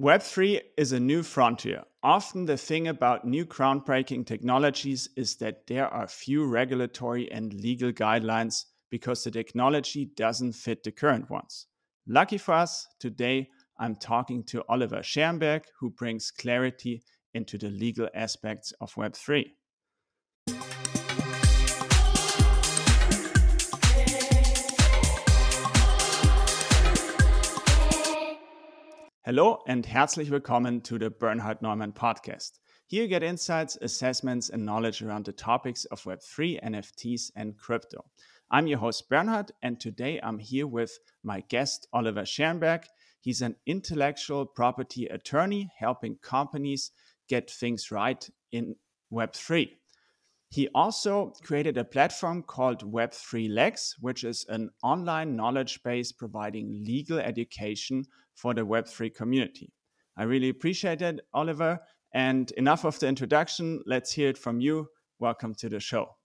Web3 is a new frontier. Often, the thing about new groundbreaking technologies is that there are few regulatory and legal guidelines because the technology doesn't fit the current ones. Lucky for us, today I'm talking to Oliver Scherenberg, who brings clarity into the legal aspects of Web3. Hello and herzlich willkommen to the Bernhard Neumann podcast. Here you get insights, assessments, and knowledge around the topics of Web3, NFTs, and crypto. I'm your host, Bernhard, and today I'm here with my guest, Oliver Scherenberg. He's an intellectual property attorney helping companies get things right in Web3. He also created a platform called Web3 Lex, which is an online knowledge base providing legal education for the Web3 community. I really appreciate it, Oliver. And enough of the introduction. Let's hear it from you. Welcome to the show.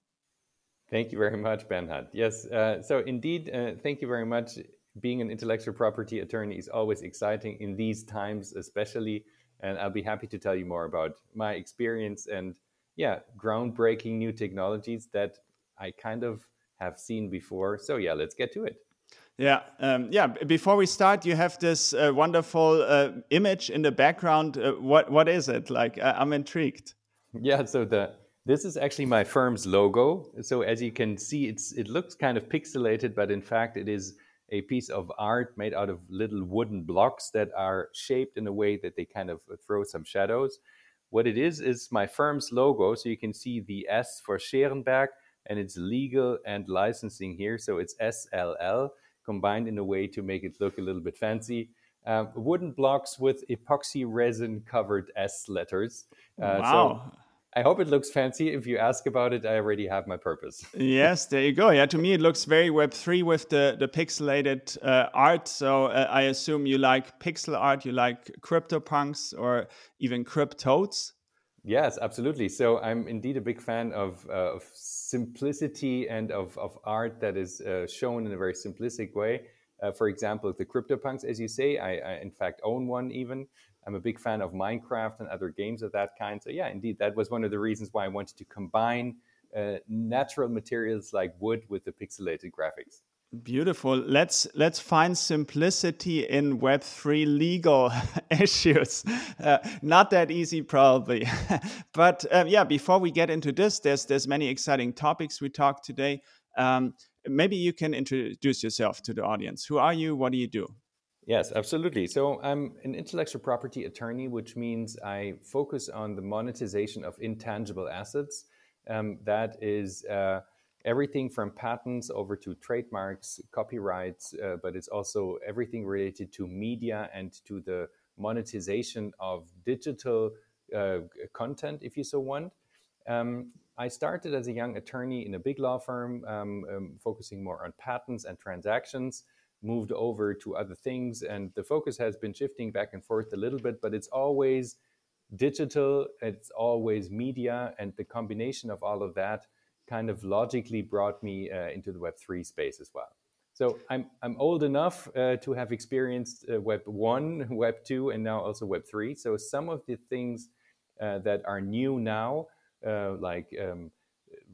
Thank you very much, Bernhard. Yes, uh, so indeed, uh, thank you very much. Being an intellectual property attorney is always exciting in these times, especially. And I'll be happy to tell you more about my experience and, yeah, groundbreaking new technologies that I kind of have seen before. So, yeah, let's get to it. Yeah, um, yeah. Before we start, you have this uh, wonderful uh, image in the background. Uh, what what is it? Like, I'm intrigued. Yeah, so the this is actually my firm's logo. So as you can see, it's it looks kind of pixelated, but in fact, it is a piece of art made out of little wooden blocks that are shaped in a way that they kind of throw some shadows. What it is is my firm's logo. So you can see the S for Scherenberg, and it's legal and licensing here. So it's SLL combined in a way to make it look a little bit fancy. Um, wooden blocks with epoxy resin covered S letters. Uh, wow. So I hope it looks fancy. If you ask about it, I already have my purpose. yes, there you go. Yeah, to me it looks very Web3 with the, the pixelated uh, art. So uh, I assume you like pixel art, you like CryptoPunks or even CrypToadz. Yes, absolutely. So I'm indeed a big fan of, uh, of simplicity and of, of art that is uh, shown in a very simplistic way. Uh, for example, the CryptoPunks, as you say, I, I, in fact own one even. I'm a big fan of Minecraft and other games of that kind. So, yeah, indeed, that was one of the reasons why I wanted to combine uh, natural materials like wood with the pixelated graphics. Beautiful. Let's let's find simplicity in Web three legal issues. Uh, not that easy, probably. but um, yeah, before we get into this, there's there's many exciting topics we talked today. Um, maybe you can introduce yourself to the audience. Who are you? What do you do? Yes, absolutely. So I'm an intellectual property attorney, which means I focus on the monetization of intangible assets. Um, that is. Uh, everything from patents over to trademarks, copyrights, uh, but it's also everything related to media and to the monetization of digital uh, content, if you so want. Um, I started as a young attorney in a big law firm, um, um, focusing more on patents and transactions, moved over to other things, and the focus has been shifting back and forth a little bit, but it's always digital, it's always media, and the combination of all of that kind of logically brought me uh, into the Web3 space as well. So I'm, I'm old enough uh, to have experienced uh, Web 1, Web 2, and now also Web 3. So some of the things uh, that are new now, uh, like um,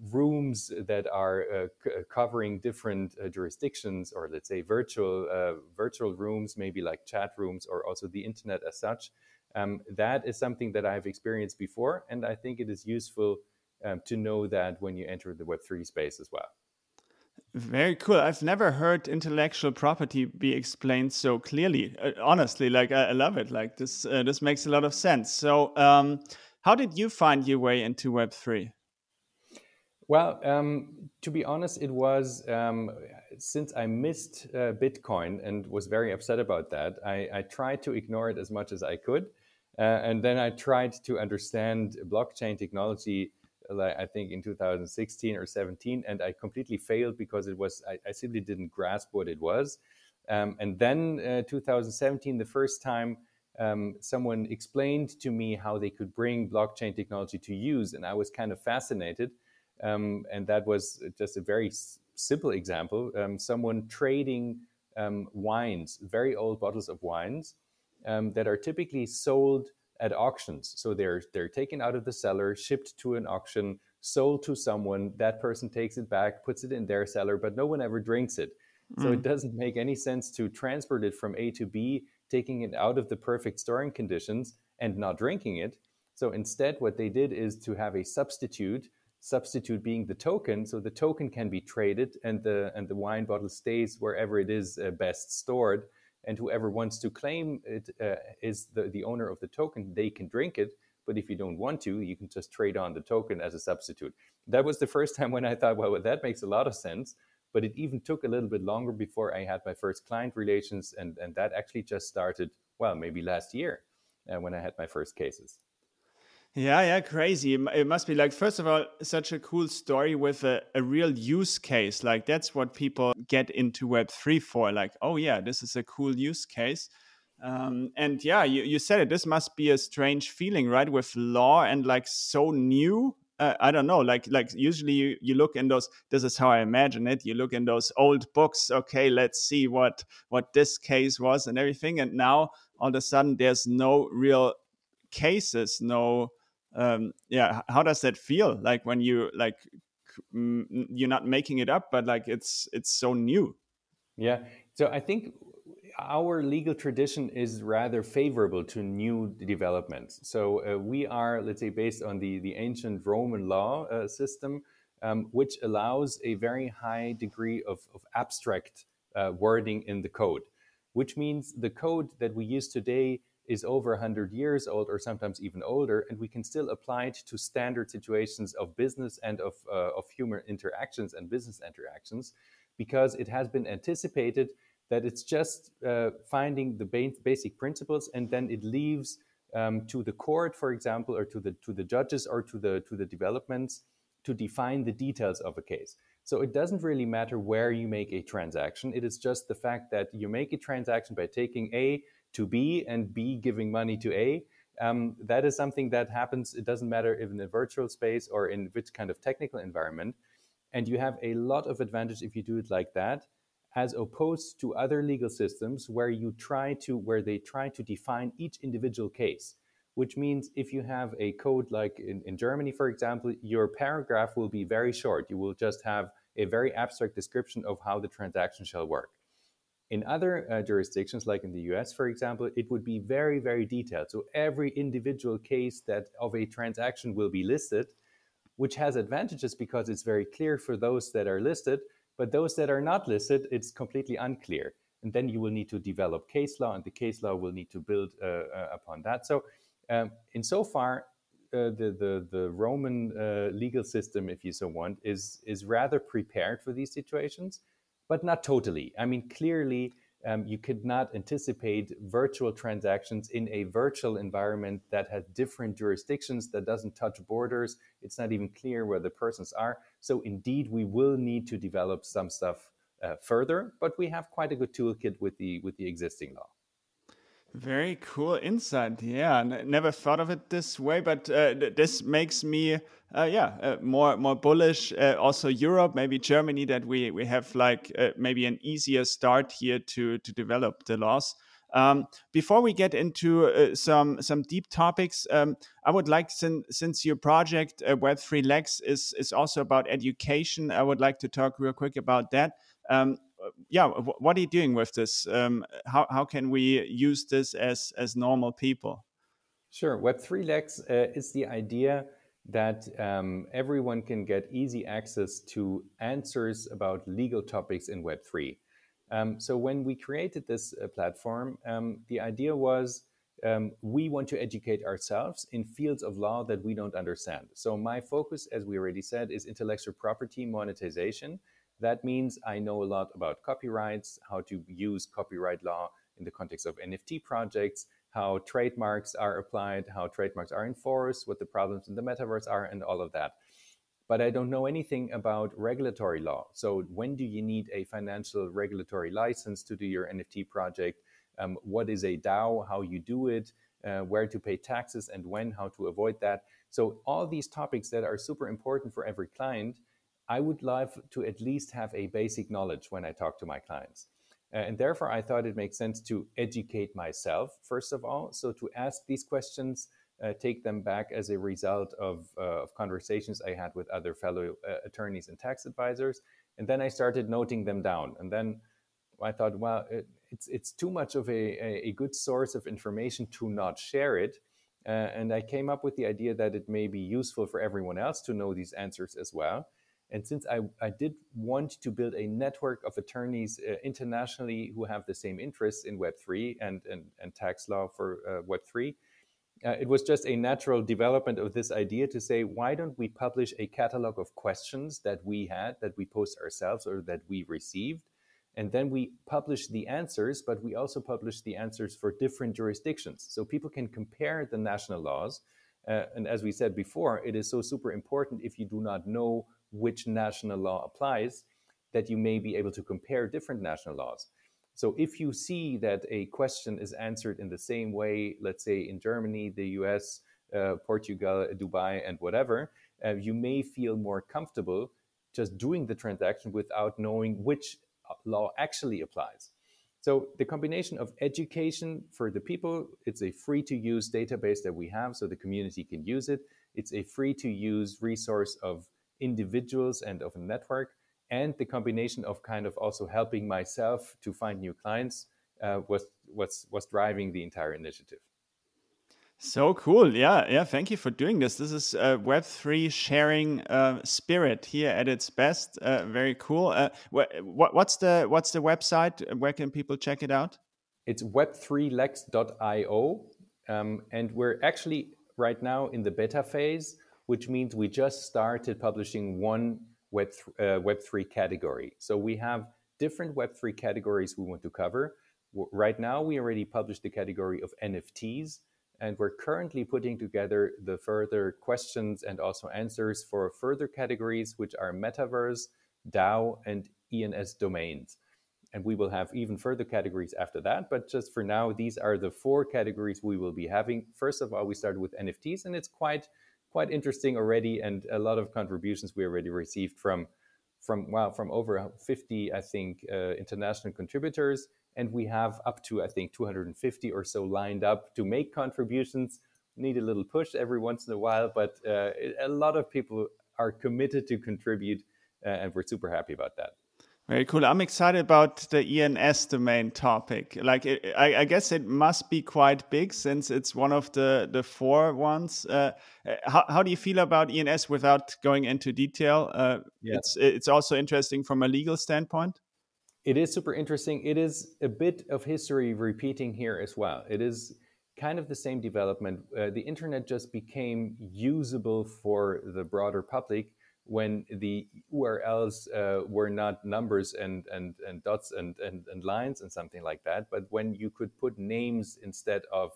rooms that are uh, c- covering different jurisdictions, or let's say virtual, virtual rooms, maybe like chat rooms, or also the internet as such, um, that is something that I've experienced before. And I think it is useful um, to know that when you enter the Web3 space as well. Very cool. I've never heard intellectual property be explained so clearly. Uh, honestly, like I, I, love it. Like this, uh, this makes a lot of sense. So, um, how did you find your way into Web three? Well, um, to be honest, it was um, since I missed uh, Bitcoin and was very upset about that. I, I, tried to ignore it as much as I could, uh, and then I tried to understand blockchain technology like I think in 2016 or 17, and I completely failed because it was I, I simply didn't grasp what it was. Um, and then uh, 2017, the first time um, someone explained to me how they could bring blockchain technology to use, and I was kind of fascinated. Um, and that was just a very s- simple example. Um, someone trading um, wines, very old bottles of wines, um, that are typically sold at auctions. So they're they're taken out of the cellar, shipped to an auction, sold to someone. That person takes it back, puts it in their cellar, but no one ever drinks it. Mm. So it mm. doesn't make any sense to transport it from A to B, taking it out of the perfect storing conditions and not drinking it. So instead, what they did is to have a substitute. Substitute being the token, so the token can be traded, and the and the wine bottle stays wherever it is uh, best stored and whoever wants to claim it uh, is the, the owner of the token, they can drink it. But if you don't want to, you can just trade on the token as a substitute. That was the first time when I thought, well, that makes a lot of sense. But it even took a little bit longer before I had my first client relations. And, and that actually just started, well, maybe last year uh, when I had my first cases. Yeah, yeah, crazy. It must be like, first of all, such a cool story with a, a real use case. Like, that's what people get into Web3 for. Like, oh, yeah, this is a cool use case. Um, and yeah, you, you said it. This must be a strange feeling, right? With law and like so new. Uh, I don't know. Like, like usually you, you look in those. This is how I imagine it. You look in those old books. Okay, let's see what what this case was and everything. And now all of a sudden, there's no real cases, no um, yeah how does that feel? Like when you like you're not making it up but like it's it's so new. Yeah. So i think our legal tradition is rather favorable to new developments. So uh, we are let's say based on the the ancient roman law uh, system um, which allows a very high degree of, of abstract uh, wording in the code which means the code that we use today is over 100 years old or sometimes even older, and we can still apply it to standard situations of business and of, uh, of human interactions and business interactions because it has been anticipated that it's just uh, finding the ba- basic principles and then it leaves um, to the court, for example, or to the, to the judges or to the, to the developments to define the details of a case. So it doesn't really matter where you make a transaction. It is just the fact that you make a transaction by taking A to B and B giving money to A. Um, that is something that happens. It doesn't matter if in a virtual space or in which kind of technical environment. And you have a lot of advantage if you do it like that, as opposed to other legal systems where you try to where they try to define each individual case. Which means if you have a code like in, in Germany, for example, your paragraph will be very short. You will just have a very abstract description of how the transaction shall work. In other uh, jurisdictions, like in the US, for example, it would be very, very detailed. So every individual case that of a transaction will be listed, which has advantages because it's very clear for those that are listed, but those that are not listed, it's completely unclear. And then you will need to develop case law, and the case law will need to build uh, uh, upon that. So, um, in so far, uh, the, the, the Roman uh, legal system, if you so want, is, is rather prepared for these situations but not totally. I mean, clearly, um, you could not anticipate virtual transactions in a virtual environment that has different jurisdictions, that doesn't touch borders. It's not even clear where the persons are. So, indeed, we will need to develop some stuff uh, further, but we have quite a good toolkit with the with the existing law. Very cool insight. Yeah, never thought of it this way, but uh, this makes me, uh, yeah, uh, more more bullish. Uh, also, Europe, maybe Germany, that we we have like uh, maybe an easier start here to to develop the laws. Um, before we get into uh, some some deep topics, um, I would like since since your project Web Three Lex is is also about education, I would like to talk real quick about that. Um, yeah, what are you doing with this? Um, how how can we use this as as normal people? Sure. Web three Lex uh, is the idea that um, everyone can get easy access to answers about legal topics in Web three. Um, so when we created this uh, platform, um, the idea was um, we want to educate ourselves in fields of law that we don't understand. So my focus, as we already said, is intellectual property monetization. That means I know a lot about copyrights, how to use copyright law in the context of NFT projects, how trademarks are applied, how trademarks are enforced, what the problems in the metaverse are, and all of that. But I don't know anything about regulatory law. So, when do you need a financial regulatory license to do your NFT project? Um, what is a DAO? How you do it? Uh, where to pay taxes and when? How to avoid that? So, all these topics that are super important for every client I would love to at least have a basic knowledge when I talk to my clients. and therefore, I thought it makes sense to educate myself, first of all. So, to ask these questions, uh, take them back as a result of, uh, of conversations I had with other fellow uh, attorneys and tax advisors. And then I started noting them down. And then I thought, well, it, it's, it's too much of a, a, good source of information to not share it. Uh, and I came up with the idea that it may be useful for everyone else to know these answers as well. And since I, I did want to build a network of attorneys uh, internationally who have the same interests in Web3 and, and, and tax law for uh, Web3, uh, it was just a natural development of this idea to say, why don't we publish a catalog of questions that we had, that we post ourselves or that we received? And then we publish the answers, but we also publish the answers for different jurisdictions. So people can compare the national laws. Uh, and as we said before, it is so super important if you do not know which national law applies that you may be able to compare different national laws. So if you see that a question is answered in the same way, let's say in Germany, the US, uh, Portugal, Dubai, and whatever, uh, you may feel more comfortable just doing the transaction without knowing which law actually applies. So the combination of education for the people, it's a free to use database that we have so the community can use it. It's a free to use resource of individuals and of a network and the combination of kind of also helping myself to find new clients uh, was was was driving the entire initiative. So cool. Yeah. Yeah. Thank you for doing this. This is uh, Web3 sharing uh, spirit here at its best. Uh, very cool. Uh, wh what's the what's the website? Where can people check it out? It's web3lex.io. Um, and we're actually right now in the beta phase, which means we just started publishing one Web, uh, Web3 category. So we have different Web3 categories we want to cover. Right now, we already published the category of NFTs, and we're currently putting together the further questions and also answers for further categories, which are metaverse, DAO, and ENS domains. And we will have even further categories after that. But just for now, these are the four categories we will be having. First of all, we started with NFTs, and it's quite quite interesting already, and a lot of contributions we already received from from well from over 50, I think, uh, international contributors, and we have up to I think 250 or so lined up to make contributions. Need a little push every once in a while, but uh, a lot of people are committed to contribute, uh, and we're super happy about that. Very cool. I'm excited about the ENS domain topic. Like, it, I, I, guess it must be quite big since it's one of the the four ones. Uh, uh how how do you feel about ENS without going into detail? Uh, yeah. It's it's also interesting from a legal standpoint. It is super interesting. It is a bit of history repeating here as well. It is kind of the same development. Uh, the internet just became usable for the broader public when the URLs uh, were not numbers and, and, and dots and, and, and lines and something like that, but when you could put names instead of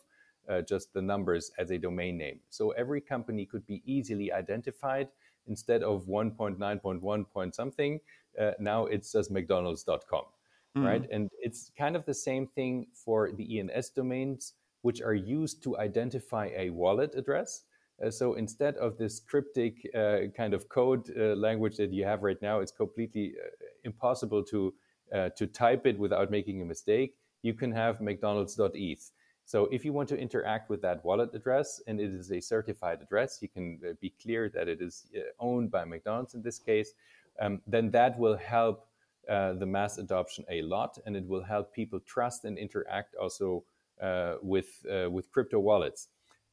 uh, just the numbers as a domain name. So every company could be easily identified instead of 1.9.1 point something. Uh, now it's just McDonald's.com, mm-hmm. right? And it's kind of the same thing for the ENS domains, which are used to identify a wallet address. Uh, so instead of this cryptic uh, kind of code uh, language that you have right now, it's completely uh, impossible to uh, to type it without making a mistake. You can have McDonald's.eth. So if you want to interact with that wallet address and it is a certified address, you can uh, be clear that it is owned by McDonald's in this case. Um, then that will help the mass adoption a lot, and it will help people trust and interact also with with crypto wallets.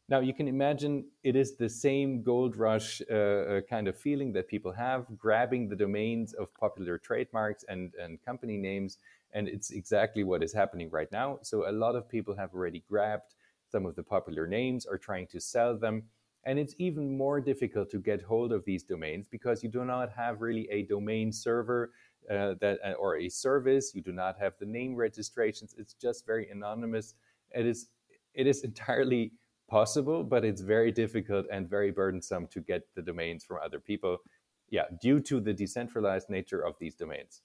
Now you can imagine it is the same gold rush uh, uh, kind of feeling that people have, grabbing the domains of popular trademarks and, and company names. And it's exactly what is happening right now. So a lot of people have already grabbed some of the popular names, are trying to sell them. And it's even more difficult to get hold of these domains because you do not have really a domain server uh, that uh, or a service. You do not have the name registrations. It's just very anonymous. It is it is entirely possible, but it's very difficult and very burdensome to get the domains from other people. Yeah, due to the decentralized nature of these domains.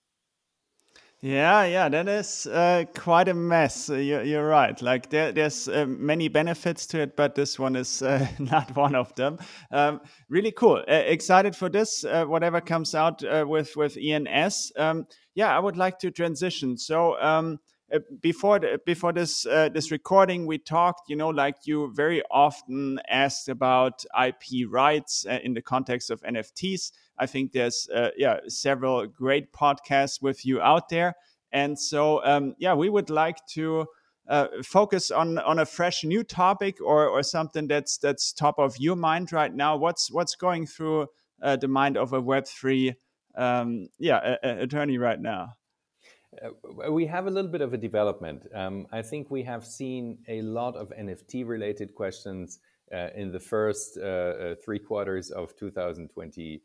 Yeah, yeah, that is uh, quite a mess. Uh, you're, you're, right. Like there, there's uh, many benefits to it, but this one is uh, not one of them. Um, really cool. Uh, excited for this. Uh, whatever comes out with with ENS. Um, yeah, I would like to transition. So. Um, before the, before this this recording, we talked. You know, like you very often asked about IP rights in the context of NFTs. I think there's uh, yeah several great podcasts with you out there, and so um, yeah, we would like to. Uh, focus on on a fresh new topic or or something that's that's top of your mind right now. What's what's going through uh, the mind of a Web three um, yeah a, a attorney right now? Uh, we have a little bit of a development. Um, I think we have seen a lot of NFT related questions uh, in the first uh, uh, three quarters of 2020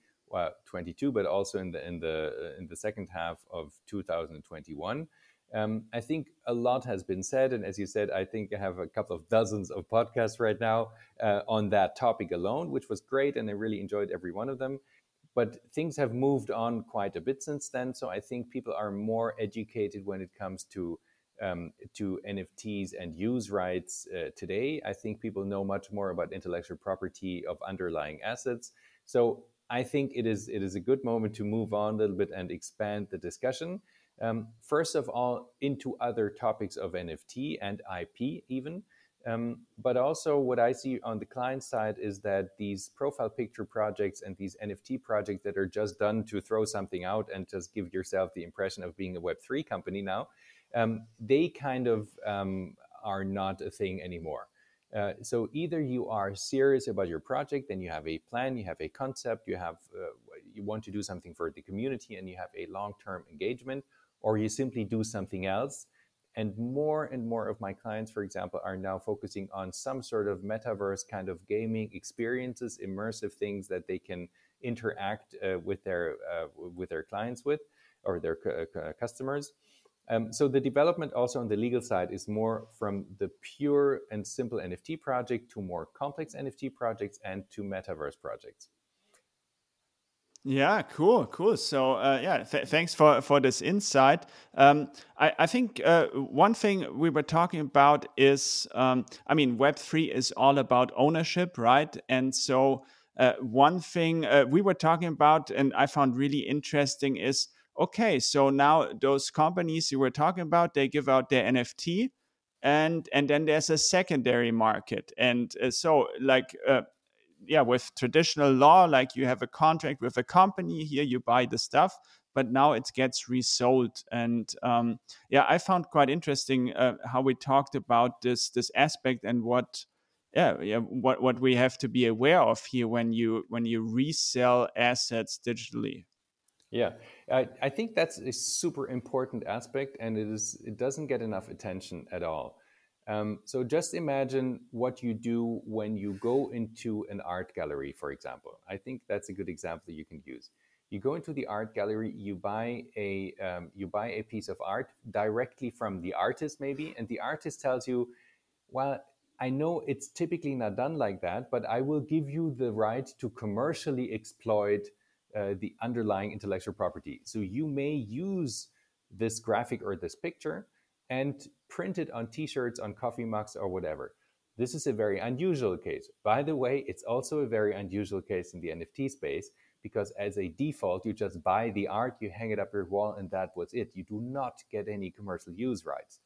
22, but also in the in the uh, in the second half of 2021. Um, I think a lot has been said, and as you said, I think I have a couple of dozens of podcasts right now on that topic alone, which was great, and I really enjoyed every one of them. But things have moved on quite a bit since then, so I think people are more educated when it comes to um, to NFTs and use rights uh, today. I think people know much more about intellectual property of underlying assets. So I think it is it is a good moment to move on a little bit and expand the discussion. Um, first of all, into other topics of NFT and IP, even. Um, but also, what I see on the client side is that these profile picture projects and these NFT projects that are just done to throw something out and just give yourself the impression of being a Web3 company now, um, they kind of um, are not a thing anymore. Uh, so either you are serious about your project, then you have a plan, you have a concept, you have uh, you want to do something for the community, and you have a long-term engagement, or you simply do something else. And more and more of my clients, for example, are now focusing on some sort of metaverse kind of gaming experiences, immersive things that they can interact uh, with their uh, with their clients with or their customers. Um, so the development also on the legal side is more from the pure and simple NFT project to more complex NFT projects and to metaverse projects. Yeah, cool, cool. So, uh, yeah, th thanks for for this insight. Um, I, I think uh, one thing we were talking about is, um, I mean, Web three is all about ownership, right? And so, uh, one thing uh, we were talking about, and I found really interesting, is okay, so now those companies you were talking about, they give out their NFT, and and then there's a secondary market, and uh, so like. Yeah, with traditional law, like you have a contract with a company here, you buy the stuff, but now it gets resold. And um, yeah, I found quite interesting uh, how we talked about this this aspect and what yeah, yeah what what we have to be aware of here when you when you resell assets digitally. Yeah, I, I think that's a super important aspect, and it is it doesn't get enough attention at all. Um, so just imagine what you do when you go into an art gallery, for example. I think that's a good example you can use. You go into the art gallery, you buy a um, you buy a piece of art directly from the artist, maybe, and the artist tells you, "Well, I know it's typically not done like that, but I will give you the right to commercially exploit." Uh, the underlying intellectual property. So you may use this graphic or this picture and print it on t-shirts, on coffee mugs or whatever. This is a very unusual case. By the way, it's also a very unusual case in the NFT space because as a default, you just buy the art, you hang it up your wall, and that was it. You do not get any commercial use rights.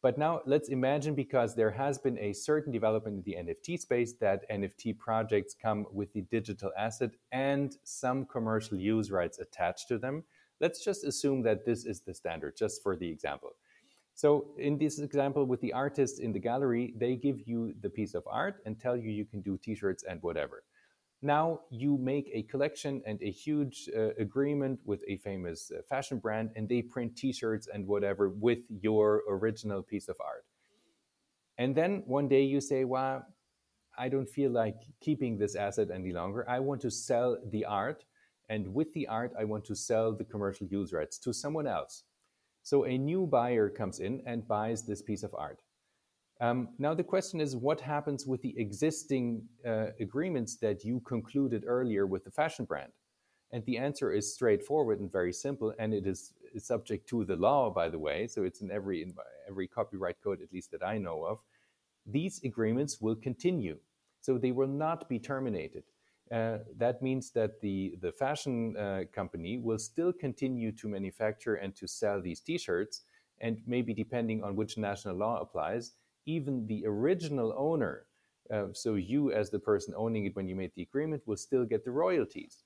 But now let's imagine because there has been a certain development in the NFT space that NFT projects come with the digital asset and some commercial use rights attached to them. Let's just assume that this is the standard, just for the example. So in this example with the artists in the gallery, they give you the piece of art and tell you you can do t-shirts and whatever. Now you make a collection and a huge uh, agreement with a famous uh, fashion brand, and they print T-shirts and whatever with your original piece of art. And then one day you say, "Well, I don't feel like keeping this asset any longer. I want to sell the art, and with the art, I want to sell the commercial use rights to someone else." So a new buyer comes in and buys this piece of art. Um, now, the question is what happens with the existing uh, agreements that you concluded earlier with the fashion brand? And the answer is straightforward and very simple, and it is subject to the law, by the way. So it's in every in every copyright code, at least that I know of. These agreements will continue, so they will not be terminated. Uh, that means that the the fashion uh, company will still continue to manufacture and to sell these T-shirts, and maybe depending on which national law applies, even the original owner. Uh, so you, as the person owning it when you made the agreement, will still get the royalties.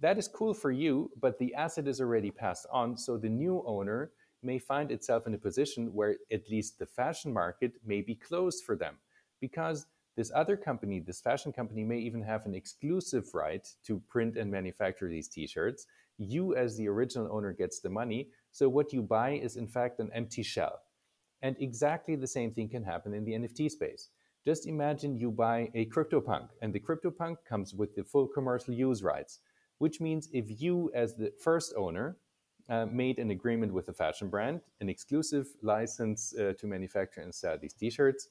That is cool for you, but the asset is already passed on. So the new owner may find itself in a position where at least the fashion market may be closed for them because this other company, this fashion company, may even have an exclusive right to print and manufacture these t shirts. You, as the original owner, gets the money. So what you buy is, in fact, an empty shell. And exactly the same thing can happen in the NFT space. Just imagine you buy a CryptoPunk, and the CryptoPunk comes with the full commercial use rights which means if you, as the first owner, uh, made an agreement with a fashion brand, an exclusive license uh, to manufacture and sell these t-shirts,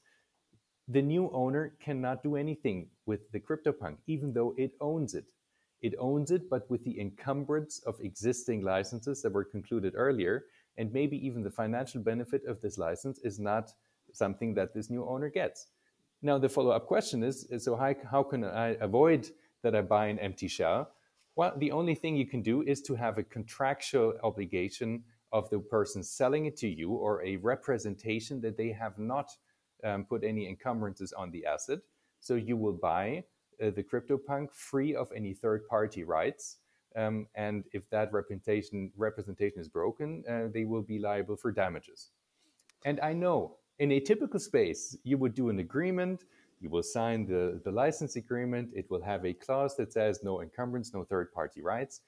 the new owner cannot do anything with the CryptoPunk, even though it owns it. It owns it, but with the encumbrance of existing licenses that were concluded earlier, and maybe even the financial benefit of this license is not something that this new owner gets. Now, the follow up question is so, how, how can I avoid that I buy an empty shell? Well, the only thing you can do is to have a contractual obligation of the person selling it to you or a representation that they have not um, put any encumbrances on the asset. So you will buy uh, the CryptoPunk free of any third party rights. Um, and if that representation, representation is broken, uh, they will be liable for damages. And I know in a typical space, you would do an agreement you will sign the, the license agreement. It will have a clause that says no encumbrance, no third party rights.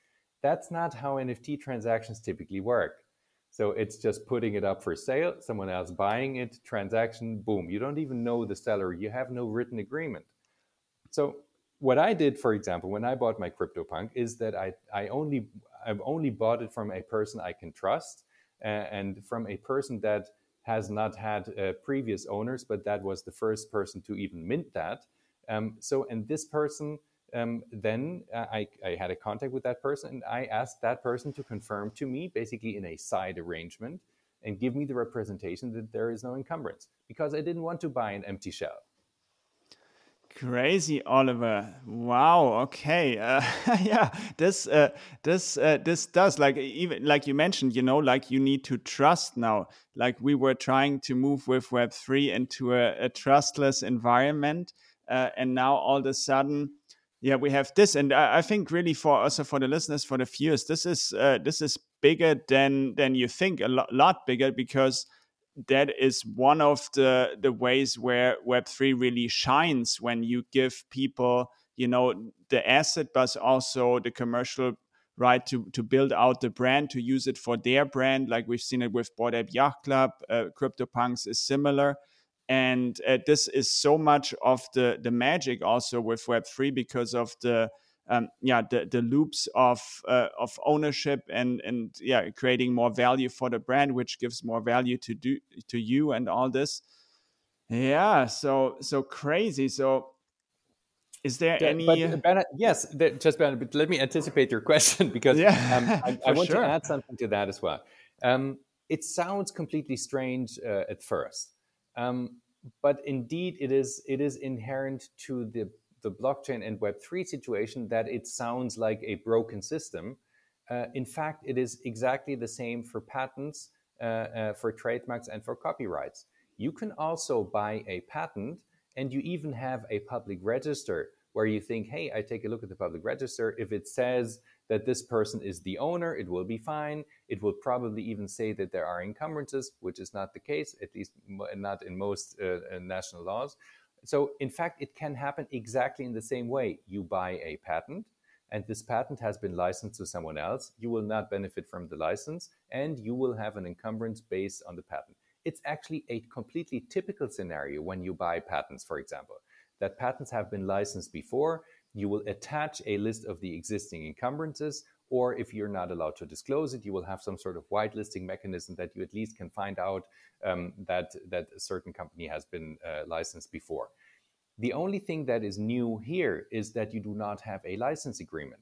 That's not how NFT transactions typically work. So it's just putting it up for sale, someone else buying it, transaction, boom. You don't even know the seller, you have no written agreement. So what I did, for example, when I bought my CryptoPunk, is that I, I only I've only bought it from a person I can trust and from a person that has not had uh, previous owners, but that was the first person to even mint that. Um, so, and this person, um, then uh, I, I, had a contact with that person and I asked that person to confirm to me, basically in a side arrangement, and give me the representation that there is no encumbrance because I didn't want to buy an empty shell. Crazy, Oliver. Wow. Okay. Uh, yeah. This. Uh, this. Uh, this does like even like you mentioned. You know, like you need to trust now. Like we were trying to move with Web three into a, a trustless environment, uh, and now all of a sudden, yeah, we have this. And I, I, think really for also for the listeners, for the viewers, this is uh, this is bigger than than you think. A lot, lot bigger because that is one of the the ways where web3 really shines when you give people you know the asset but also the commercial right to to build out the brand to use it for their brand like we've seen it with Bored Ape Yacht Club uh, CryptoPunks is similar and uh, this is so much of the the magic also with web3 because of the um, yeah the, the loops of uh, of ownership and and yeah creating more value for the brand which gives more value to do to you and all this. Yeah so so crazy. So is there yeah, any but, uh, Bernhard, yes just Bernhard, but let me anticipate your question because yeah, um, I, I, want sure. to add something to that as well. Um, it sounds completely strange uh, at first um, but indeed it is it is inherent to the the blockchain and Web3 situation that it sounds like a broken system. Uh, in fact, it is exactly the same for patents, uh, uh, for trademarks, and for copyrights. You can also buy a patent and you even have a public register where you think, hey, I take a look at the public register. If it says that this person is the owner, it will be fine. It will probably even say that there are encumbrances, which is not the case, at least not in most uh, uh national laws. So, in fact, it can happen exactly in the same way. You buy a patent, and this patent has been licensed to someone else. You will not benefit from the license, and you will have an encumbrance based on the patent. It's actually a completely typical scenario when you buy patents, for example, that patents have been licensed before. You will attach a list of the existing encumbrances or if you're not allowed to disclose it, you will have some sort of whitelisting mechanism that you at least can find out um, that, that a certain company has been uh, licensed before. The only thing that is new here is that you do not have a license agreement.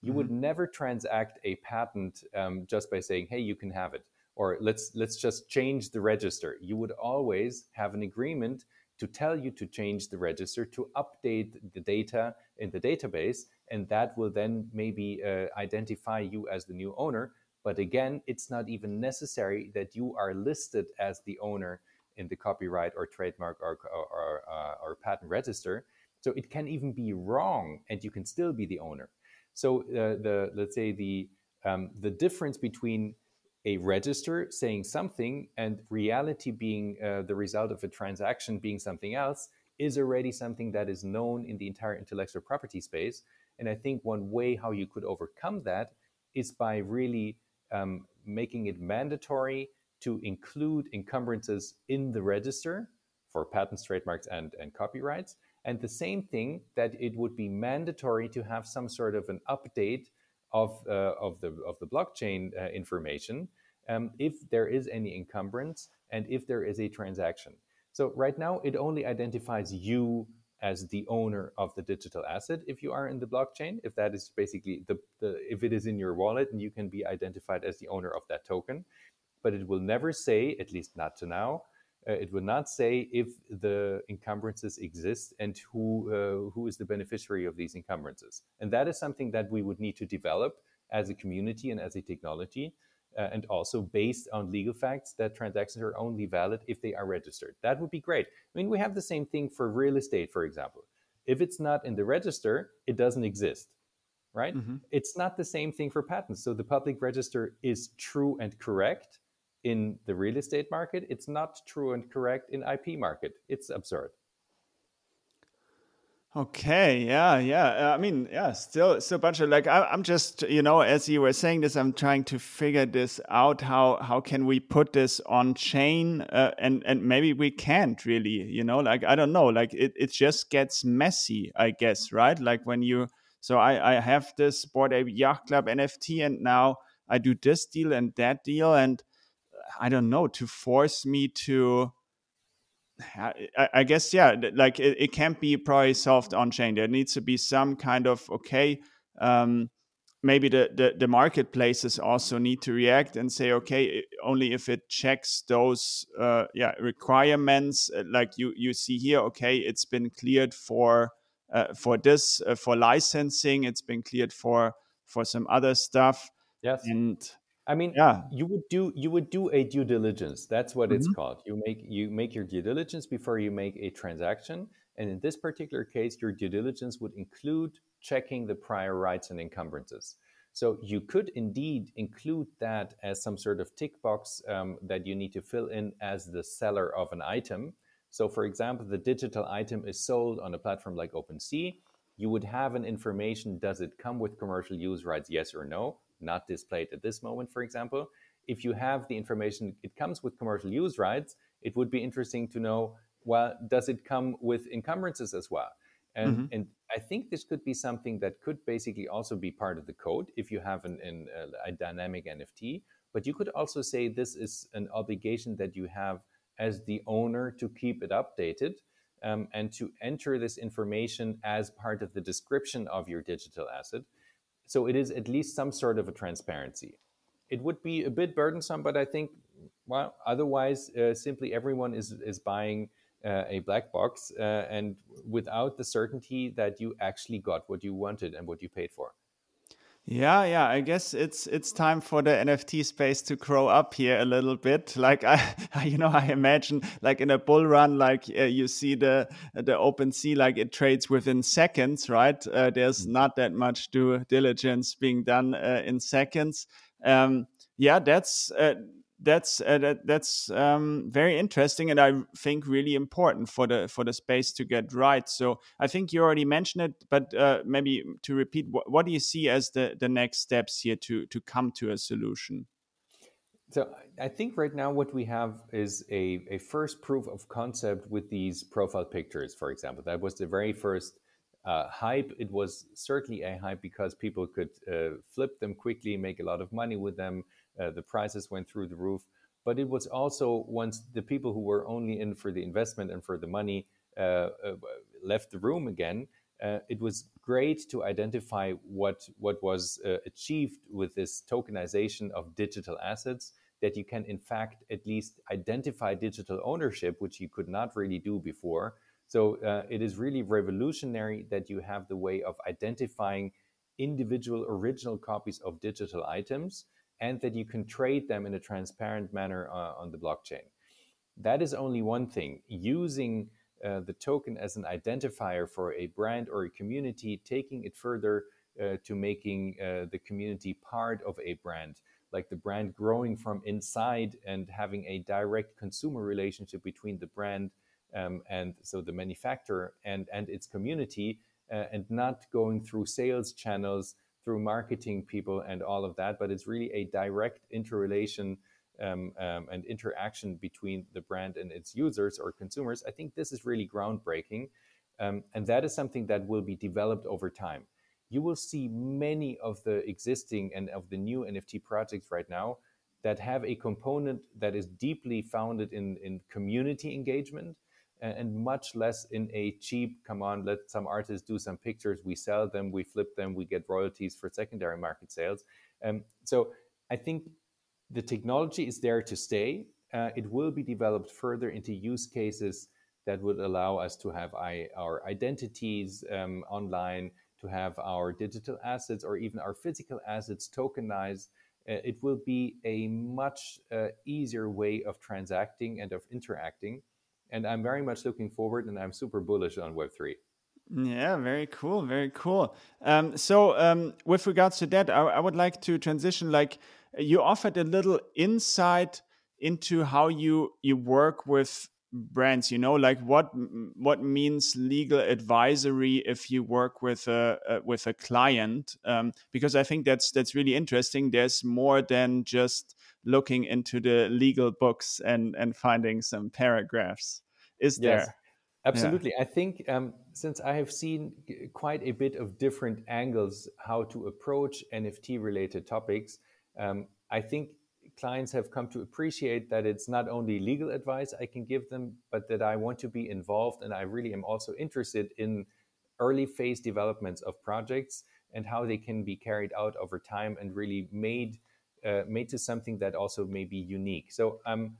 You mm-hmm. would never transact a patent um, just by saying, "Hey, you can have it," or "Let's let's just change the register." You would always have an agreement to tell you to change the register to update the data in the database, and that will then maybe uh, identify you as the new owner. But again, it's not even necessary that you are listed as the owner in the copyright or trademark or, or, or, uh, or patent register. So it can even be wrong, and you can still be the owner. So uh, the let's say the um, the difference between a register saying something and reality being uh, the result of a transaction being something else is already something that is known in the entire intellectual property space. And I think one way how you could overcome that is by really um, making it mandatory to include encumbrances in the register for patents, trademarks, and, and copyrights. And the same thing that it would be mandatory to have some sort of an update of, uh, of, the, of the blockchain uh, information um, if there is any encumbrance and if there is a transaction. So right now, it only identifies you as the owner of the digital asset if you are in the blockchain if that is basically the, the if it is in your wallet and you can be identified as the owner of that token but it will never say at least not to now uh, it will not say if the encumbrances exist and who uh, who is the beneficiary of these encumbrances. And that is something that we would need to develop as a community and as a technology, uh, and also based on legal facts that transactions are only valid if they are registered. That would be great. I mean, we have the same thing for real estate, for example. If it's not in the register, it doesn't exist, right? Mm-hmm. It's not the same thing for patents. So the public register is true and correct in the real estate market. It's not true and correct in IP market. It's absurd. Okay, yeah, yeah. I mean, yeah, still, a bunch of like. I, am just, you know, as you were saying this, I'm trying to figure this out. How how can we put this on chain? Uh, and and maybe we can't really, you know, like I don't know, like it it just gets messy, I guess, right? Like when you, so I I have this Bored Ape Yacht Club NFT, and now I do this deal and that deal, and I don't know to force me to. I, I guess yeah, like it, it, can't be probably solved on chain. There needs to be some kind of okay. Um, maybe the, the, the marketplaces also need to react and say okay only if it checks those uh, yeah requirements uh, like you you see here okay it's been cleared for uh, for this uh, for licensing it's been cleared for for some other stuff yes and I mean, yeah. you would do you would do a due diligence. That's what mm-hmm. it's called. You make you make your due diligence before you make a transaction. And in this particular case, your due diligence would include checking the prior rights and encumbrances. So you could indeed include that as some sort of tick box um, that you need to fill in as the seller of an item. So, for example, the digital item is sold on a platform like OpenSea. You would have an information: Does it come with commercial use rights? Yes or no not displayed at this moment, for example. If you have the information, it comes with commercial use rights, it would be interesting to know, well, does it come with encumbrances as well? And, mm-hmm. and I think this could be something that could basically also be part of the code if you have an, an, a dynamic NFT. But you could also say this is an obligation that you have as the owner to keep it updated um, and to enter this information as part of the description of your digital asset so it is at least some sort of a transparency. It would be a bit burdensome, but I think, well, otherwise, uh, simply everyone is, is buying uh, a black box uh, and without the certainty that you actually got what you wanted and what you paid for. Yeah, yeah. I guess it's it's time for the NFT space to grow up here a little bit. Like I, you know, I imagine like in a bull run, like uh, you see the the OpenSea, like it trades within seconds, right? Uh, there's mm-hmm. not that much due diligence being done uh, in seconds. Um, yeah, that's uh, that's uh, that, that's um, very interesting and I think really important for the for the space to get right. So I think you already mentioned it, but uh, maybe to repeat, what, what do you see as the the next steps here to to come to a solution? So I think right now what we have is a, a first proof of concept with these profile pictures, for example. That was the very first uh, hype. It was certainly a hype because people could uh, flip them quickly, make a lot of money with them. Uh, the prices went through the roof. But it was also once the people who were only in for the investment and for the money uh, uh, left the room again, uh, it was great to identify what what was uh, achieved with this tokenization of digital assets that you can in fact at least identify digital ownership which you could not really do before so uh, it is really revolutionary that you have the way of identifying individual original copies of digital items and that you can trade them in a transparent manner uh, on the blockchain. That is only one thing. Using uh, the token as an identifier for a brand or a community, taking it further uh, to making uh, the community part of a brand, like the brand growing from inside and having a direct consumer relationship between the brand um, and so the manufacturer and, and its community, uh, and not going through sales channels, through marketing people, and all of that, but it's really a direct interrelation um, um, and interaction between the brand and its users or consumers, I think this is really groundbreaking. Um, and that is something that will be developed over time. You will see many of the existing and of the new NFT projects right now that have a component that is deeply founded in, in community engagement and, and much less in a cheap, come on, let some artists do some pictures, we sell them, we flip them, we get royalties for secondary market sales. Um, so I think the technology is there to stay. Uh, it will be developed further into use cases that would allow us to have I, our identities um, online, to have our digital assets or even our physical assets tokenized. Uh, it will be a much uh, easier way of transacting and of interacting. And I'm very much looking forward and I'm super bullish on Web3. Yeah, very cool, very cool. Um, so, um, with regards to that, I, I, would like to transition. Like, you offered a little insight into how you you work with brands you know like what what means legal advisory if you work with a, a with a client um, because i think that's that's really interesting there's more than just looking into the legal books and and finding some paragraphs is yes. there Absolutely. Yeah. I think um, since I have seen quite a bit of different angles how to approach NFT related topics, um, I think clients have come to appreciate that it's not only legal advice I can give them, but that I want to be involved and I really am also interested in early phase developments of projects and how they can be carried out over time and really made uh, made to something that also may be unique. So um,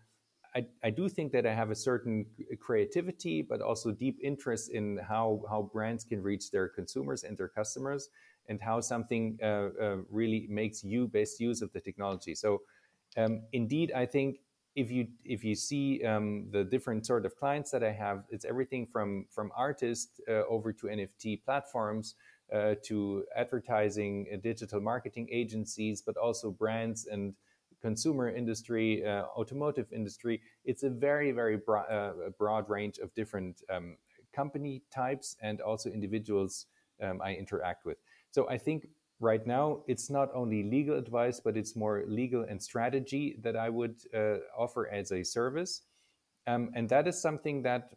I, I do think that I have a certain creativity, but also deep interest in how, how brands can reach their consumers and their customers and how something uh, uh, really makes you best use of the technology. So, um, indeed, I think if you if you see um, the different sort of clients that I have, it's everything from from artists uh, over to NFT platforms uh, to advertising, uh, digital marketing agencies, but also brands and consumer industry, uh, automotive industry. It's a very very bro- broad range of different um, company types and also individuals um, I interact with. So I think right now it's not only legal advice, but it's more legal and strategy that I would uh, offer as a service. Um, and that is something that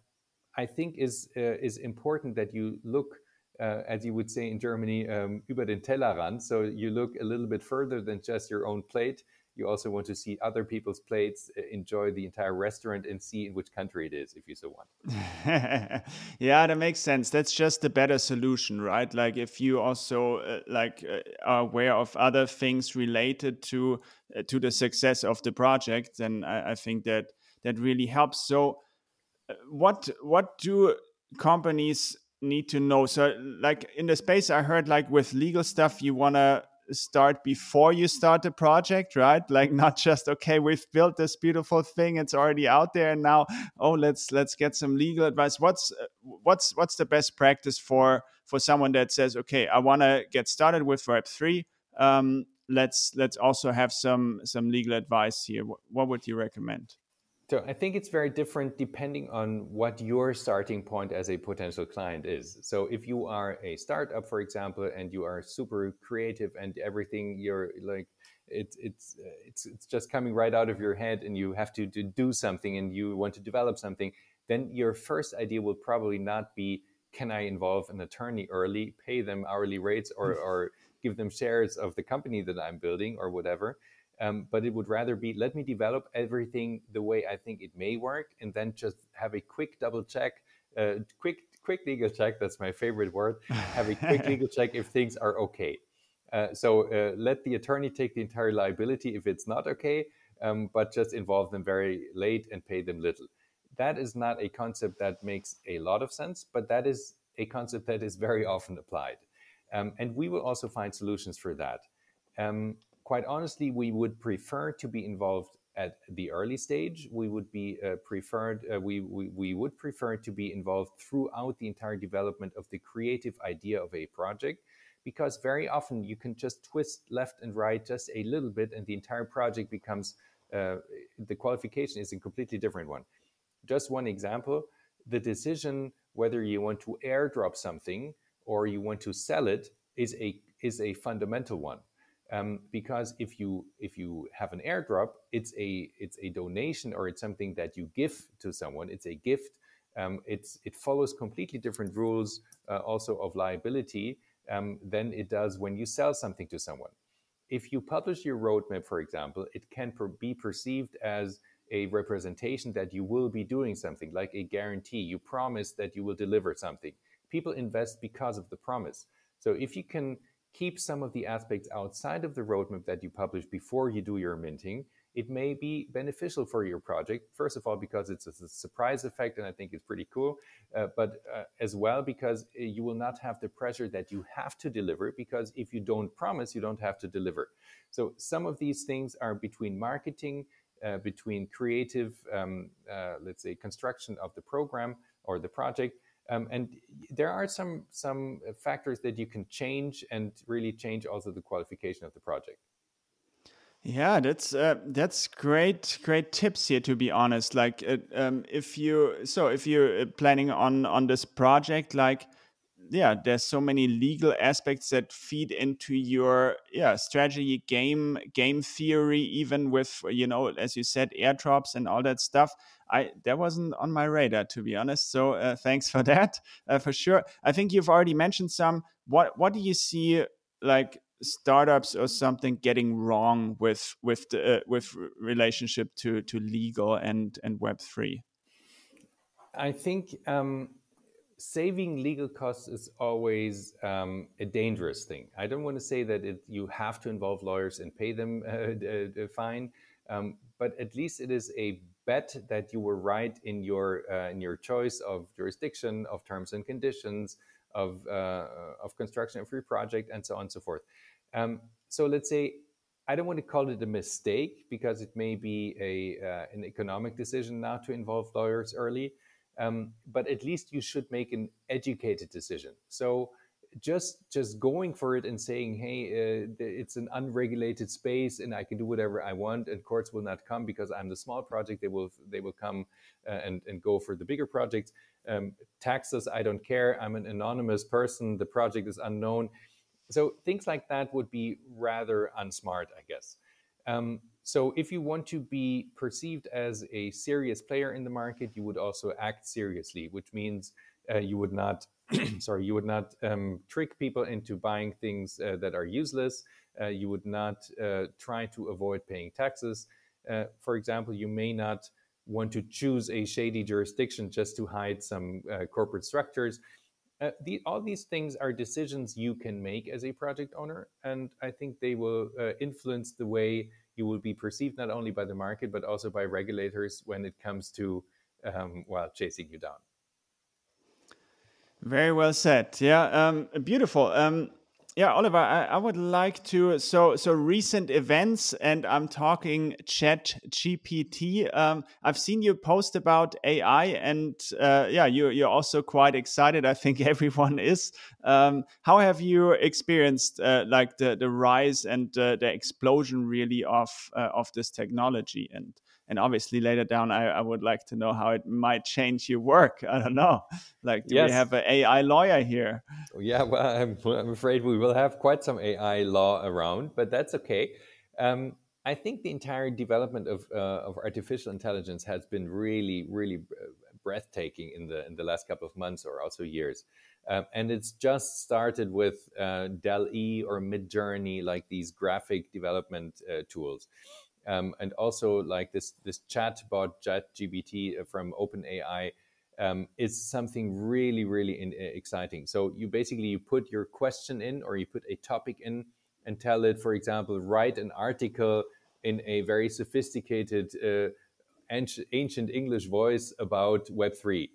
I think is uh, is important that you look, uh, as you would say in Germany, um, über den Tellerrand. So you look a little bit further than just your own plate you also want to see other people's plates, enjoy the entire restaurant, and see in which country it is, if you so want. yeah, that makes sense. That's just a better solution, right? Like if you also uh, like uh, are aware of other things related to uh, to the success of the project, then I, I think that that really helps. So, uh, what what do companies need to know? So, like in the space, I heard like with legal stuff, you wanna start before you start the project right? Like not just okay we've built this beautiful thing it's already out there and now oh let's let's get some legal advice. What's what's what's the best practice for for someone that says okay i want to get started with web 3 um, let's let's also have some some legal advice here. What, what would you recommend so I think it's very different depending on what your starting point as a potential client is. So if you are a startup, for example, and you are super creative and everything you're like, it's it's uh, it's it's just coming right out of your head, and you have to, to do something, and you want to develop something. Then your first idea will probably not be, can I involve an attorney early, pay them hourly rates, or mm. or give them shares of the company that I'm building, or whatever um, but it would rather be let me develop everything the way I think it may work, and then just have a quick double check, uh, quick quick legal check. That's my favorite word. Have a quick legal check if things are okay. Uh, so uh, let the attorney take the entire liability if it's not okay, um, but just involve them very late and pay them little. That is not a concept that makes a lot of sense, but that is a concept that is very often applied. Um, and we will also find solutions for that. Um, quite honestly, we would prefer to be involved at the early stage. We would be uh, preferred. Uh, we, we we would prefer to be involved throughout the entire development of the creative idea of a project, because very often you can just twist left and right just a little bit, and the entire project becomes uh, the qualification is a completely different one. Just one example: the decision whether you want to airdrop something or you want to sell it is a is a fundamental one um, because if you if you have an airdrop, it's a it's a donation or it's something that you give to someone. It's a gift. Um, it's it follows completely different rules, uh, also of liability, um, than it does when you sell something to someone. If you publish your roadmap, for example, it can per- be perceived as a representation that you will be doing something, like a guarantee. You promise that you will deliver something. People invest because of the promise. So if you can keep some of the aspects outside of the roadmap that you publish before you do your minting, it may be beneficial for your project. First of all, because it's a surprise effect, and I think it's pretty cool, uh, but uh, as well because uh, you will not have the pressure that you have to deliver. Because if you don't promise, you don't have to deliver. So some of these things are between marketing, uh, between creative, um, uh, let's say, construction of the program or the project, um, and there are some some factors that you can change and really change also the qualification of the project. Yeah, that's uh, that's great great tips here. To be honest, like uh, um, if you so if you're uh, planning on on this project, like yeah, there's so many legal aspects that feed into your yeah strategy, game game theory, even with you know as you said airdrops and all that stuff. I that wasn't on my radar to be honest. So uh, thanks for that uh, for sure. I think you've already mentioned some. What what do you see like startups or something getting wrong with with the, uh, with relationship to to legal and and Web three? I think. Um saving legal costs is always um, a dangerous thing. I don't want to say that it, you have to involve lawyers and pay them uh, a fine, um, but at least it is a bet that you were right in your uh, in your choice of jurisdiction, of terms and conditions, of uh, of construction of your project, and so on and so forth. Um, so let's say I don't want to call it a mistake because it may be a uh, an economic decision not to involve lawyers early. Um, but at least you should make an educated decision. So just just going for it and saying, "Hey, uh, it's an unregulated space, and I can do whatever I want," and courts will not come because I'm the small project. They will they will come uh, and and go for the bigger projects. Um, taxes, I don't care. I'm an anonymous person. The project is unknown. So things like that would be rather unsmart, I guess. Um, so if you want to be perceived as a serious player in the market, you would also act seriously, which means uh, you would not, sorry, you would not um, trick people into buying things uh, that are useless. Uh, you would not uh, try to avoid paying taxes. Uh, for example, you may not want to choose a shady jurisdiction just to hide some uh, corporate structures. The, all these things are decisions you can make as a project owner, and I think they will influence the way you will be perceived not only by the market but also by regulators when it comes to um, well chasing you down. Very well said. Yeah, um, beautiful. Um, yeah, Oliver, I, I, would like to so so recent events, and I'm talking Chat GPT. Um, I've seen you post about AI, and uh, yeah, you you're also quite excited. I think everyone is. Um, how have you experienced uh, like the the rise and uh, the explosion really of uh, of this technology and and obviously later down I, I, would like to know how it might change your work. I don't know. Like do yes. we have an ai lawyer here? Yeah well I'm, I'm, afraid we will have quite some ai law around but that's okay. Um, i think the entire development of, uh, of artificial intelligence has been really really breathtaking in the in the last couple of months or also years. Um, and it's just started with uh, DALL-E or Midjourney, like these graphic development uh, tools um, and also like this this chat bot ChatGPT uh, from OpenAI. um, is something really, really in, uh, exciting. So you basically you put your question in, or you put a topic in, and tell it, for example, write an article in a very sophisticated, uh, ancient English voice about Web three,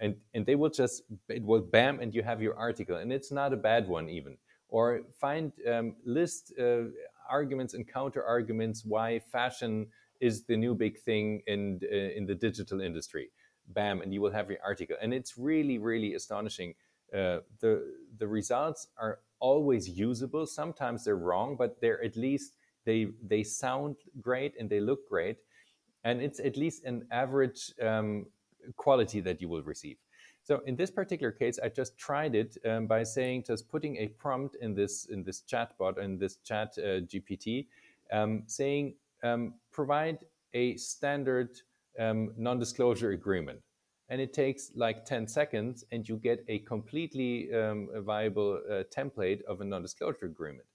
and and they will just it will bam, and you have your article, and it's not a bad one even. Or find um, list uh, arguments and counter arguments why fashion is the new big thing in uh, in the digital industry bam, and you will have your article. And it's really, really astonishing. Uh, the the results are always usable. Sometimes they're wrong, but they're at least they they sound great and they look great, and it's at least an average um, quality that you will receive. So in this particular case, I just tried it um, by saying just putting a prompt in this in this chatbot in this chat uh, GPT, um, saying um, provide a standard um, non-disclosure agreement. And it takes like 10 seconds and you get a completely um, viable uh, template of a non-disclosure agreement.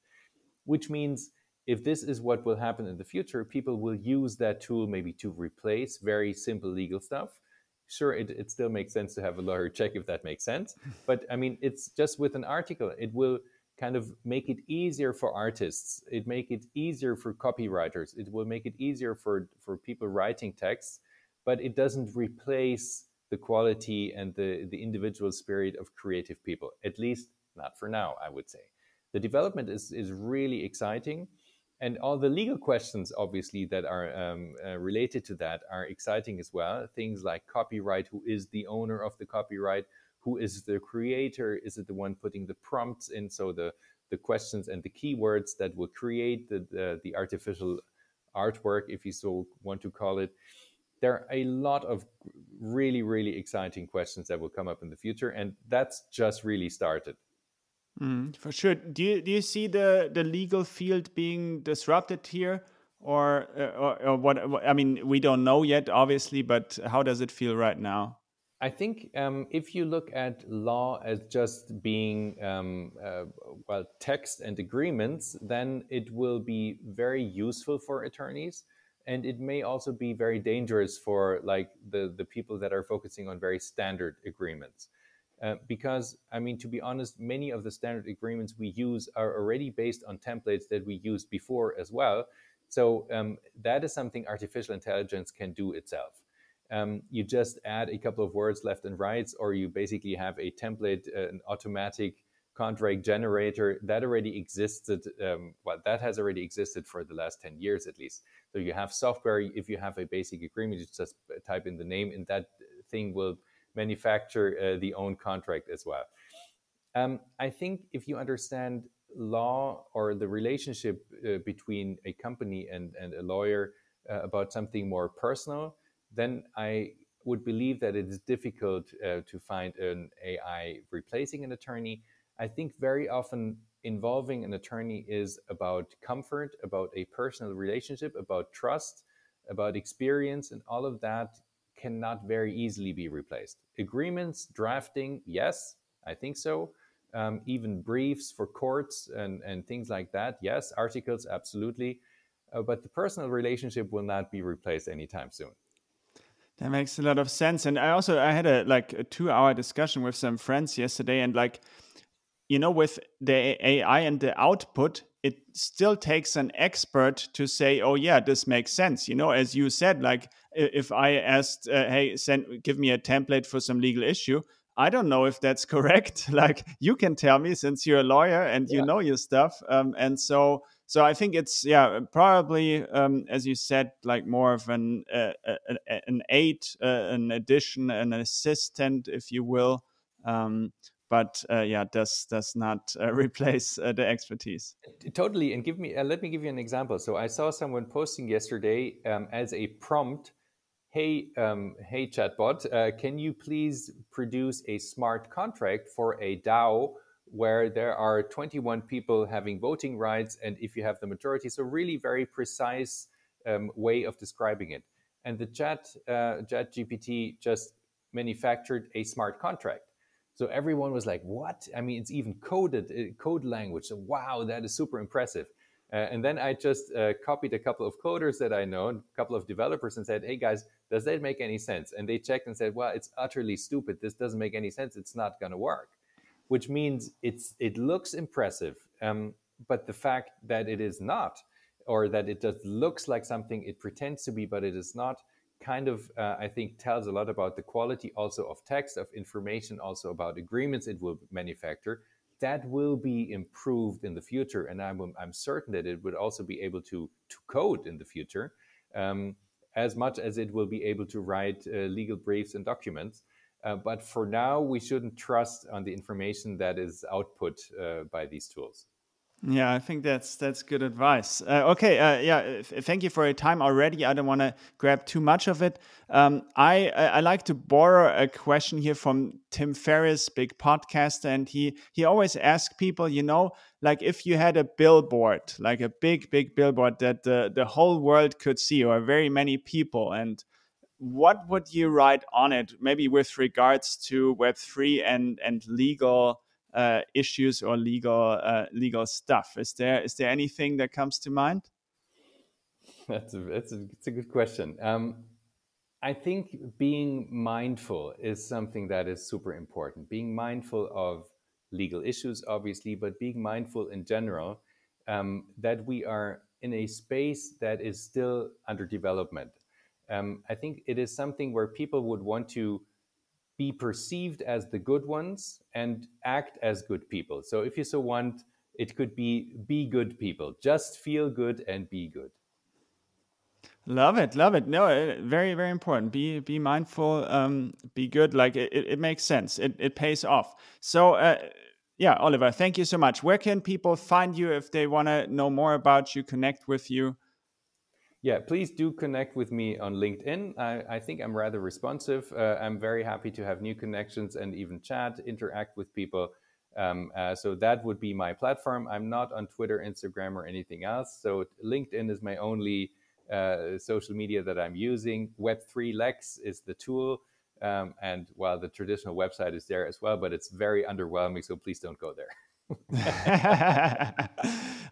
Which means if this is what will happen in the future people will use that tool maybe to replace very simple legal stuff sure it, it still makes sense to have a lawyer check if that makes sense but i mean it's just with an article it will kind of make it easier for artists it make it easier for copywriters it will make it easier for for people writing texts but it doesn't replace the quality and the, the individual spirit of creative people, at least not for now, I would say. The development is, is really exciting. And all the legal questions, obviously, that are um, uh, related to that are exciting as well. Things like copyright who is the owner of the copyright? Who is the creator? Is it the one putting the prompts in? So the, the questions and the keywords that will create the, the, the artificial artwork, if you so want to call it there are a lot of really, really exciting questions that will come up in the future, and that's just really started. Mm, for sure. Do you do you see the the legal field being disrupted here, or, uh, or, or what, what? I mean, we don't know yet, obviously, but how does it feel right now? I think um, if you look at law as just being um, uh, well text and agreements, then it will be very useful for attorneys and it may also be very dangerous for like the the people that are focusing on very standard agreements uh, because i mean to be honest many of the standard agreements we use are already based on templates that we used before as well. So um, that is something artificial intelligence can do itself. Um, you just add a couple of words left and right or you basically have a template uh, an automatic contract generator that already existed um, well that has already existed for the last 10 years at least. So you have software if you have a basic agreement you just type in the name and that thing will manufacture uh, the own contract as well. Um, i think if you understand law or the relationship uh, between a company and, and a lawyer uh, about something more personal then i would believe that it is difficult uh, to find an ai replacing an attorney. I think very often involving an attorney is about comfort, about a personal relationship, about trust, about experience, and all of that cannot very easily be replaced. Agreements, drafting, yes, I think so. Um, even briefs for courts and, and things like that, yes. Articles, absolutely. Uh, but the personal relationship will not be replaced anytime soon. That makes a lot of sense. And I also I had a like a two hour discussion with some friends yesterday, and like you know, with the AI and the output, it still takes an expert to say, "Oh, yeah, this makes sense." You know, as you said, like if I asked, uh, "Hey, send, give me a template for some legal issue," I don't know if that's correct. like you can tell me since you're a lawyer and you know your stuff. Um, and so, so I think it's yeah, probably um, as you said, like more of an uh, an aid, uh, an addition, an assistant, if you will. Um, but uh, yeah, does does not uh, replace uh, the expertise. Totally, and give me uh, let me give you an example. So I saw someone posting yesterday um, as a prompt. Hey, um, hey, chatbot, uh, can you please produce a smart contract for a DAO where there are 21 people having voting rights, and if you have the majority, so really very precise um, way of describing it. And the chat uh, chat GPT just manufactured a smart contract so everyone was like, "What?" I mean, it's even coded uh, code language. So wow, that is super impressive. Uh, and then I just uh, copied a couple of coders that I know, a couple of developers, and said, "Hey guys, does that make any sense? And they checked and said, well, it's utterly stupid. This doesn't make any sense. It's not going to work, which means it's it looks impressive, um, but the fact that it is not, or that it just looks like something it pretends to be, but it is not, kind of uh, I think tells a lot about the quality also of text, of information, also about agreements it will manufacture that will be improved in the future, and I'm, I'm certain that it would also be able to to code in the future, um, as much as it will be able to write uh, legal briefs and documents. Uh, but for now, we shouldn't trust on the information that is output uh, by these tools. Yeah, I think that's that's good advice. Uh, okay, uh, yeah, thank you for your time already. I don't want to grab too much of it. Um, I I like to borrow a question here from Tim Ferriss, big podcaster, and he he always asks people, you know, like if you had a billboard, like a big big billboard that the the whole world could see, or very many people, and what would you write on it? Maybe with regards to Web three and and legal uh, issues or legal uh, legal stuff. Is there is there anything that comes to mind? That's a that's a, it's a good question. Um, I think being mindful is something that is super important. Being mindful of legal issues, obviously, but being mindful in general um, that we are in a space that is still under development. Um, I think it is something where people would want to be perceived as the good ones and act as good people. So if you so want, it could be be good people. Just feel good and be good. Love it, love it. No, it, very, very important. Be be mindful. Um, be good. Like it, it makes sense. It it pays off. So. Uh, yeah, Oliver, thank you so much. Where can people find you if they want to know more about you, connect with you? Yeah, please do connect with me on LinkedIn. I, I think I'm rather responsive. Uh, I'm very happy to have new connections and even chat, interact with people. Um, uh, so that would be my platform. I'm not on Twitter, Instagram, or anything else. So LinkedIn is my only uh, social media that I'm using. Web3 Lex is the tool. Um, and while the traditional website is there as well, but it's very underwhelming. So please don't go there.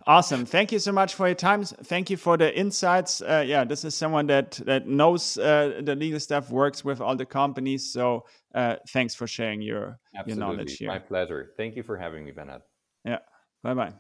awesome. Thank you so much for your time. Thank you for the insights. Uh, yeah, this is someone that that knows uh, the legal stuff, works with all the companies. So uh, thanks for sharing your Absolutely. your knowledge here. My pleasure. Thank you for having me, Bernhard. Yeah. Bye bye.